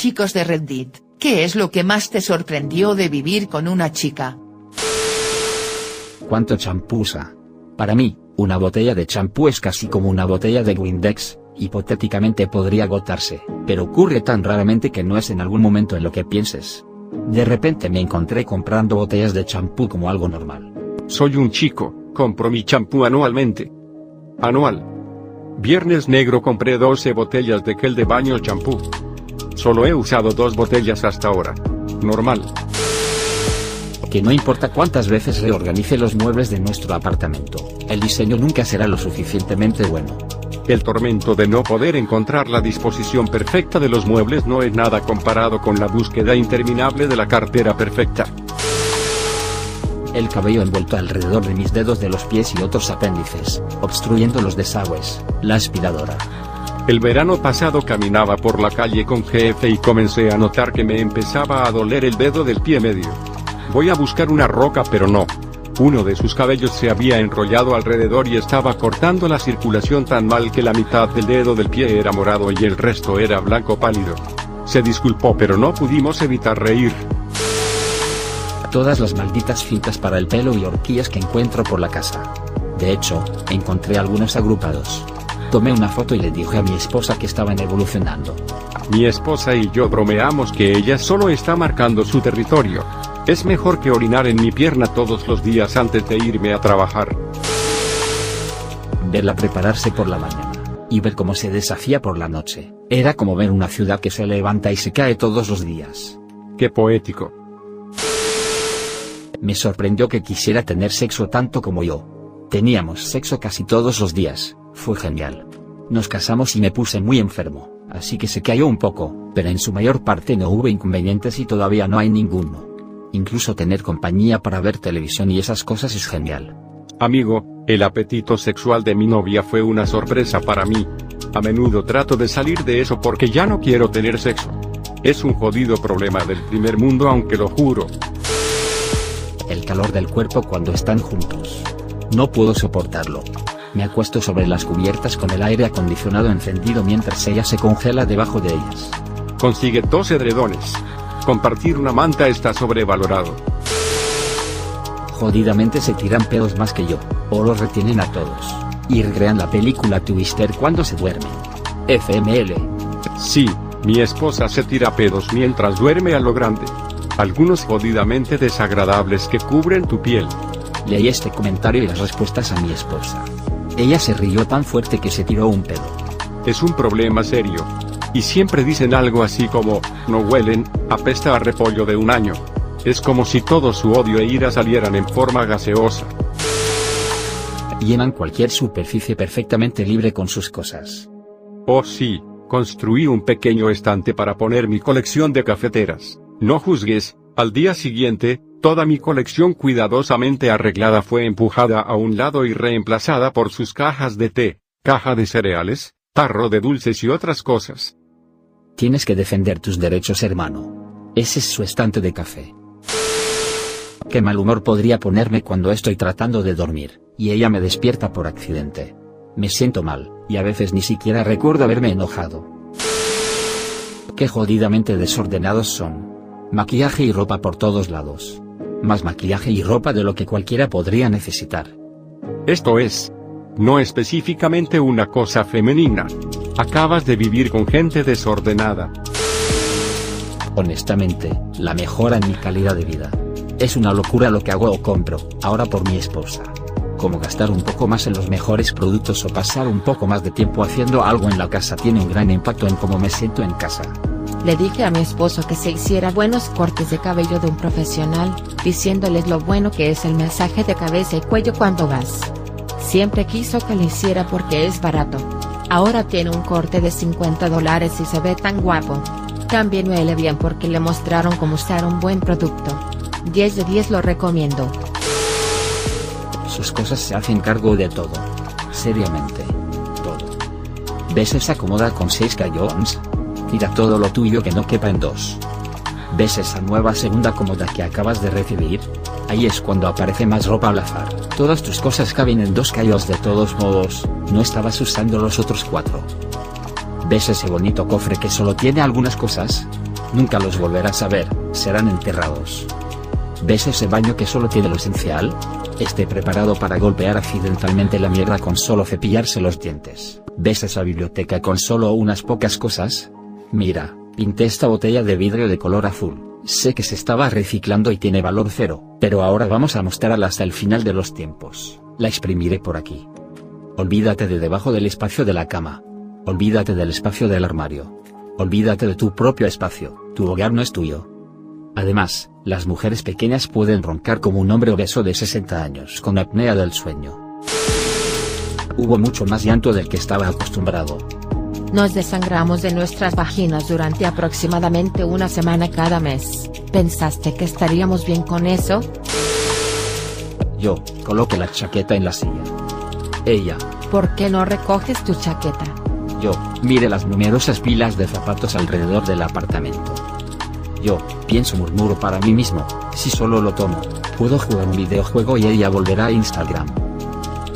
Chicos de Reddit, ¿qué es lo que más te sorprendió de vivir con una chica? ¿Cuánto champú usa? Para mí, una botella de champú es casi como una botella de Windex, hipotéticamente podría agotarse, pero ocurre tan raramente que no es en algún momento en lo que pienses. De repente me encontré comprando botellas de champú como algo normal. Soy un chico, compro mi champú anualmente. Anual. Viernes negro compré 12 botellas de gel de baño champú. Solo he usado dos botellas hasta ahora. Normal. Que no importa cuántas veces reorganice los muebles de nuestro apartamento, el diseño nunca será lo suficientemente bueno. El tormento de no poder encontrar la disposición perfecta de los muebles no es nada comparado con la búsqueda interminable de la cartera perfecta. El cabello envuelto alrededor de mis dedos de los pies y otros apéndices, obstruyendo los desagües, la aspiradora. El verano pasado caminaba por la calle con jefe y comencé a notar que me empezaba a doler el dedo del pie medio. Voy a buscar una roca pero no. Uno de sus cabellos se había enrollado alrededor y estaba cortando la circulación tan mal que la mitad del dedo del pie era morado y el resto era blanco pálido. Se disculpó pero no pudimos evitar reír. Todas las malditas cintas para el pelo y horquillas que encuentro por la casa. De hecho, encontré algunos agrupados. Tomé una foto y le dije a mi esposa que estaban evolucionando. Mi esposa y yo bromeamos que ella solo está marcando su territorio. Es mejor que orinar en mi pierna todos los días antes de irme a trabajar. Verla prepararse por la mañana, y ver cómo se desafía por la noche, era como ver una ciudad que se levanta y se cae todos los días. Qué poético. Me sorprendió que quisiera tener sexo tanto como yo. Teníamos sexo casi todos los días, fue genial. Nos casamos y me puse muy enfermo, así que se cayó un poco, pero en su mayor parte no hubo inconvenientes y todavía no hay ninguno. Incluso tener compañía para ver televisión y esas cosas es genial. Amigo, el apetito sexual de mi novia fue una sorpresa para mí. A menudo trato de salir de eso porque ya no quiero tener sexo. Es un jodido problema del primer mundo aunque lo juro. El calor del cuerpo cuando están juntos. No puedo soportarlo. Me acuesto sobre las cubiertas con el aire acondicionado encendido mientras ella se congela debajo de ellas. Consigue dos edredones. Compartir una manta está sobrevalorado. Jodidamente se tiran pedos más que yo, o los retienen a todos. Y recrean la película Twister cuando se duermen. FML. Sí, mi esposa se tira pedos mientras duerme a lo grande. Algunos jodidamente desagradables que cubren tu piel. Leí este comentario y las respuestas a mi esposa. Ella se rió tan fuerte que se tiró un pedo. Es un problema serio. Y siempre dicen algo así como, no huelen, apesta a repollo de un año. Es como si todo su odio e ira salieran en forma gaseosa. Llenan cualquier superficie perfectamente libre con sus cosas. Oh sí, construí un pequeño estante para poner mi colección de cafeteras. No juzgues, al día siguiente, toda mi colección cuidadosamente arreglada fue empujada a un lado y reemplazada por sus cajas de té, caja de cereales, tarro de dulces y otras cosas. Tienes que defender tus derechos, hermano. Ese es su estante de café. Qué mal humor podría ponerme cuando estoy tratando de dormir, y ella me despierta por accidente. Me siento mal, y a veces ni siquiera recuerdo haberme enojado. Qué jodidamente desordenados son. Maquillaje y ropa por todos lados. Más maquillaje y ropa de lo que cualquiera podría necesitar. Esto es, no específicamente una cosa femenina. Acabas de vivir con gente desordenada. Honestamente, la mejora en mi calidad de vida. Es una locura lo que hago o compro, ahora por mi esposa. Como gastar un poco más en los mejores productos o pasar un poco más de tiempo haciendo algo en la casa tiene un gran impacto en cómo me siento en casa. Le dije a mi esposo que se hiciera buenos cortes de cabello de un profesional, diciéndoles lo bueno que es el mensaje de cabeza y cuello cuando vas. Siempre quiso que lo hiciera porque es barato. Ahora tiene un corte de 50 dólares y se ve tan guapo. También huele bien porque le mostraron cómo usar un buen producto. 10 de 10 lo recomiendo. Sus cosas se hacen cargo de todo. Seriamente. Todo. ¿Ves esa cómoda con 6 gallones? Tira todo lo tuyo que no quepa en dos. ¿Ves esa nueva segunda cómoda que acabas de recibir? Ahí es cuando aparece más ropa al azar. Todas tus cosas caben en dos callos de todos modos, no estabas usando los otros cuatro. ¿Ves ese bonito cofre que solo tiene algunas cosas? Nunca los volverás a ver, serán enterrados. ¿Ves ese baño que solo tiene lo esencial? Esté preparado para golpear accidentalmente la mierda con solo cepillarse los dientes. ¿Ves esa biblioteca con solo unas pocas cosas? Mira, pinté esta botella de vidrio de color azul. Sé que se estaba reciclando y tiene valor cero, pero ahora vamos a mostrarla hasta el final de los tiempos. La exprimiré por aquí. Olvídate de debajo del espacio de la cama. Olvídate del espacio del armario. Olvídate de tu propio espacio, tu hogar no es tuyo. Además, las mujeres pequeñas pueden roncar como un hombre obeso de 60 años con apnea del sueño. Hubo mucho más llanto del que estaba acostumbrado. Nos desangramos de nuestras vaginas durante aproximadamente una semana cada mes. ¿Pensaste que estaríamos bien con eso? Yo, coloque la chaqueta en la silla. Ella, ¿Por qué no recoges tu chaqueta? yo, mire las numerosas pilas de zapatos alrededor del apartamento. Yo, pienso murmuro para mí mismo, si solo lo tomo, puedo jugar un videojuego y ella volverá a Instagram.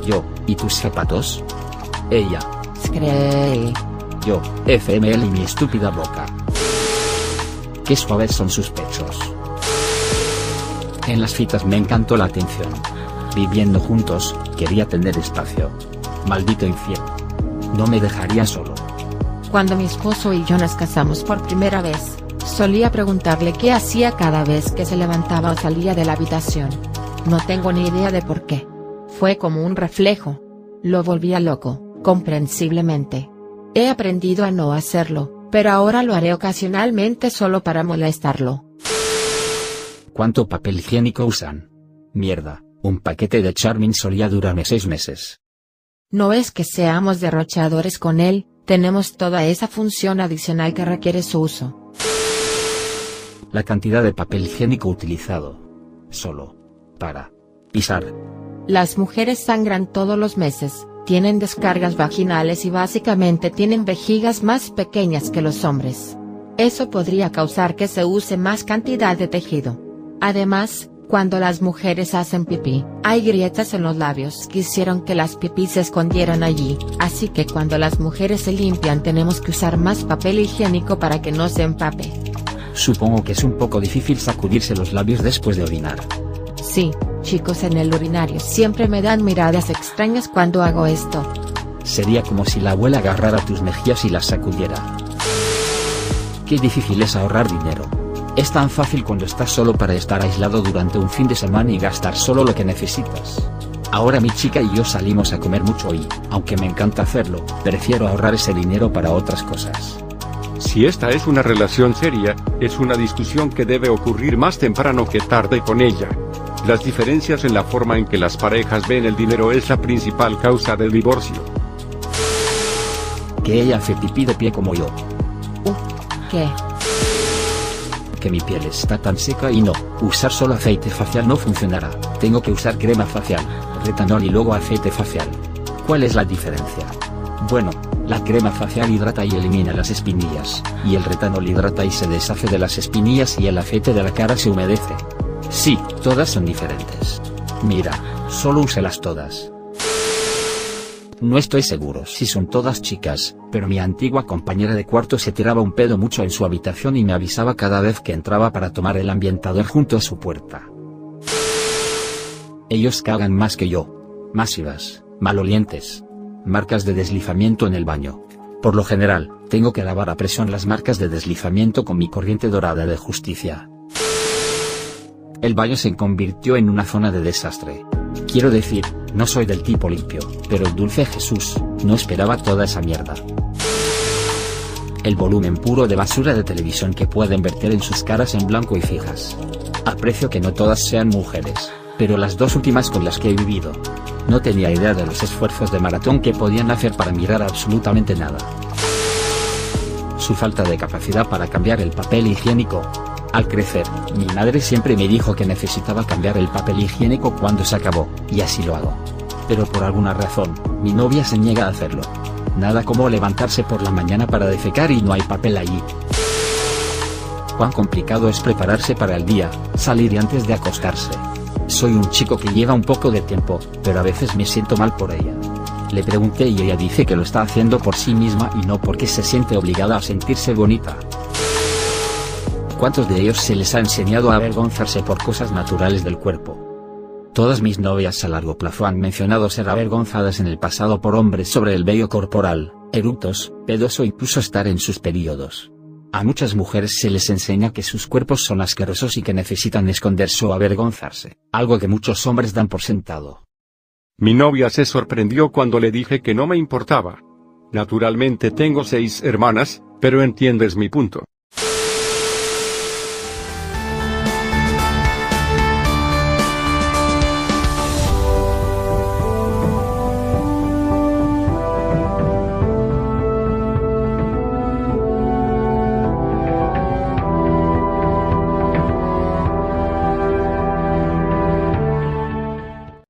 Yo, ¿y tus zapatos? Ella, Scree. Yo, FML y mi estúpida boca. Qué suaves son sus pechos. En las citas me encantó la atención. Viviendo juntos, quería tener espacio. Maldito infierno. No me dejaría solo. Cuando mi esposo y yo nos casamos por primera vez, solía preguntarle qué hacía cada vez que se levantaba o salía de la habitación. No tengo ni idea de por qué. Fue como un reflejo. Lo volvía loco, comprensiblemente. He aprendido a no hacerlo, pero ahora lo haré ocasionalmente solo para molestarlo. ¿Cuánto papel higiénico usan? Mierda, un paquete de Charmin solía durarme seis meses. No es que seamos derrochadores con él, tenemos toda esa función adicional que requiere su uso. La cantidad de papel higiénico utilizado. Solo. Para. Pisar. Las mujeres sangran todos los meses, tienen descargas vaginales y básicamente tienen vejigas más pequeñas que los hombres. Eso podría causar que se use más cantidad de tejido. Además, cuando las mujeres hacen pipí, hay grietas en los labios que hicieron que las pipí se escondieran allí, así que cuando las mujeres se limpian tenemos que usar más papel higiénico para que no se empape. Supongo que es un poco difícil sacudirse los labios después de orinar. Sí, chicos en el urinario siempre me dan miradas extrañas cuando hago esto. Sería como si la abuela agarrara tus mejillas y las sacudiera. Qué difícil es ahorrar dinero. Es tan fácil cuando estás solo para estar aislado durante un fin de semana y gastar solo lo que necesitas. Ahora mi chica y yo salimos a comer mucho y, aunque me encanta hacerlo, prefiero ahorrar ese dinero para otras cosas. Si esta es una relación seria, es una discusión que debe ocurrir más temprano que tarde con ella. Las diferencias en la forma en que las parejas ven el dinero es la principal causa del divorcio. Que ella hace pipí de pie como yo. ¿Qué? Que mi piel está tan seca y no, usar solo aceite facial no funcionará. Tengo que usar crema facial, retanol y luego aceite facial. ¿Cuál es la diferencia? Bueno, la crema facial hidrata y elimina las espinillas, y el retanol hidrata y se deshace de las espinillas y el aceite de la cara se humedece. Sí, todas son diferentes. Mira, solo úselas todas. No estoy seguro si son todas chicas, pero mi antigua compañera de cuarto se tiraba un pedo mucho en su habitación y me avisaba cada vez que entraba para tomar el ambientador junto a su puerta. Ellos cagan más que yo. Masivas, malolientes. Marcas de deslizamiento en el baño. Por lo general, tengo que lavar a presión las marcas de deslizamiento con mi corriente dorada de justicia. El baño se convirtió en una zona de desastre. Quiero decir, no soy del tipo limpio, pero el dulce Jesús, no esperaba toda esa mierda. El volumen puro de basura de televisión que pueden verter en sus caras en blanco y fijas. Aprecio que no todas sean mujeres, pero las dos últimas con las que he vivido. No tenía idea de los esfuerzos de maratón que podían hacer para mirar absolutamente nada. Su falta de capacidad para cambiar el papel higiénico, al crecer, mi madre siempre me dijo que necesitaba cambiar el papel higiénico cuando se acabó, y así lo hago. Pero por alguna razón, mi novia se niega a hacerlo. Nada como levantarse por la mañana para defecar y no hay papel allí. Cuán complicado es prepararse para el día, salir y antes de acostarse. Soy un chico que lleva un poco de tiempo, pero a veces me siento mal por ella. Le pregunté y ella dice que lo está haciendo por sí misma y no porque se siente obligada a sentirse bonita. ¿Cuántos de ellos se les ha enseñado a avergonzarse por cosas naturales del cuerpo? Todas mis novias a largo plazo han mencionado ser avergonzadas en el pasado por hombres sobre el vello corporal, eructos, pedos o incluso estar en sus periodos. A muchas mujeres se les enseña que sus cuerpos son asquerosos y que necesitan esconderse o avergonzarse, algo que muchos hombres dan por sentado. Mi novia se sorprendió cuando le dije que no me importaba. Naturalmente tengo seis hermanas, pero entiendes mi punto.